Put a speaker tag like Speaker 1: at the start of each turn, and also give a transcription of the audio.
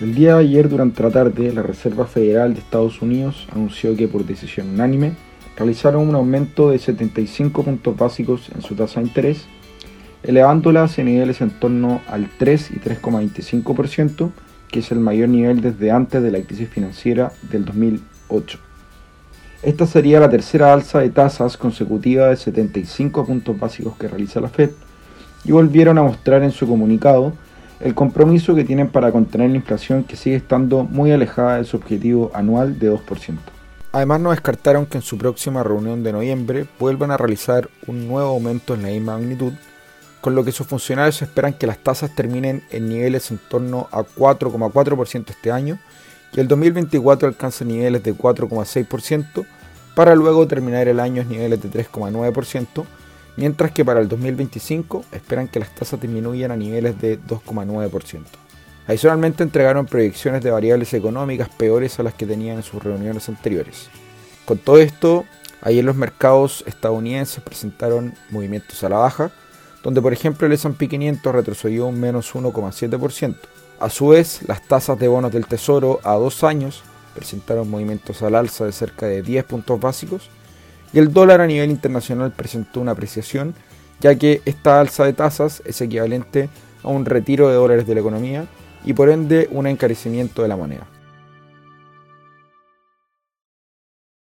Speaker 1: El día de ayer, durante la tarde, la Reserva Federal de Estados Unidos anunció que por decisión unánime realizaron un aumento de 75 puntos básicos en su tasa de interés, elevándola a niveles en torno al 3 y 3,25%, que es el mayor nivel desde antes de la crisis financiera del 2008. Esta sería la tercera alza de tasas consecutiva de 75 puntos básicos que realiza la Fed y volvieron a mostrar en su comunicado el compromiso que tienen para contener la inflación que sigue estando muy alejada de su objetivo anual de 2%. Además no descartaron que en su próxima reunión de noviembre vuelvan a realizar un nuevo aumento en la misma magnitud, con lo que sus funcionarios esperan que las tasas terminen en niveles en torno a 4,4% este año y el 2024 alcance niveles de 4,6% para luego terminar el año en niveles de 3,9%, mientras que para el 2025 esperan que las tasas disminuyan a niveles de 2,9%. Adicionalmente entregaron proyecciones de variables económicas peores a las que tenían en sus reuniones anteriores. Con todo esto, ayer los mercados estadounidenses presentaron movimientos a la baja, donde por ejemplo el S&P 500 retrocedió un menos 1,7%. A su vez, las tasas de bonos del Tesoro a dos años presentaron movimientos al alza de cerca de 10 puntos básicos y el dólar a nivel internacional presentó una apreciación, ya que esta alza de tasas es equivalente a un retiro de dólares de la economía y por ende un encarecimiento de la moneda.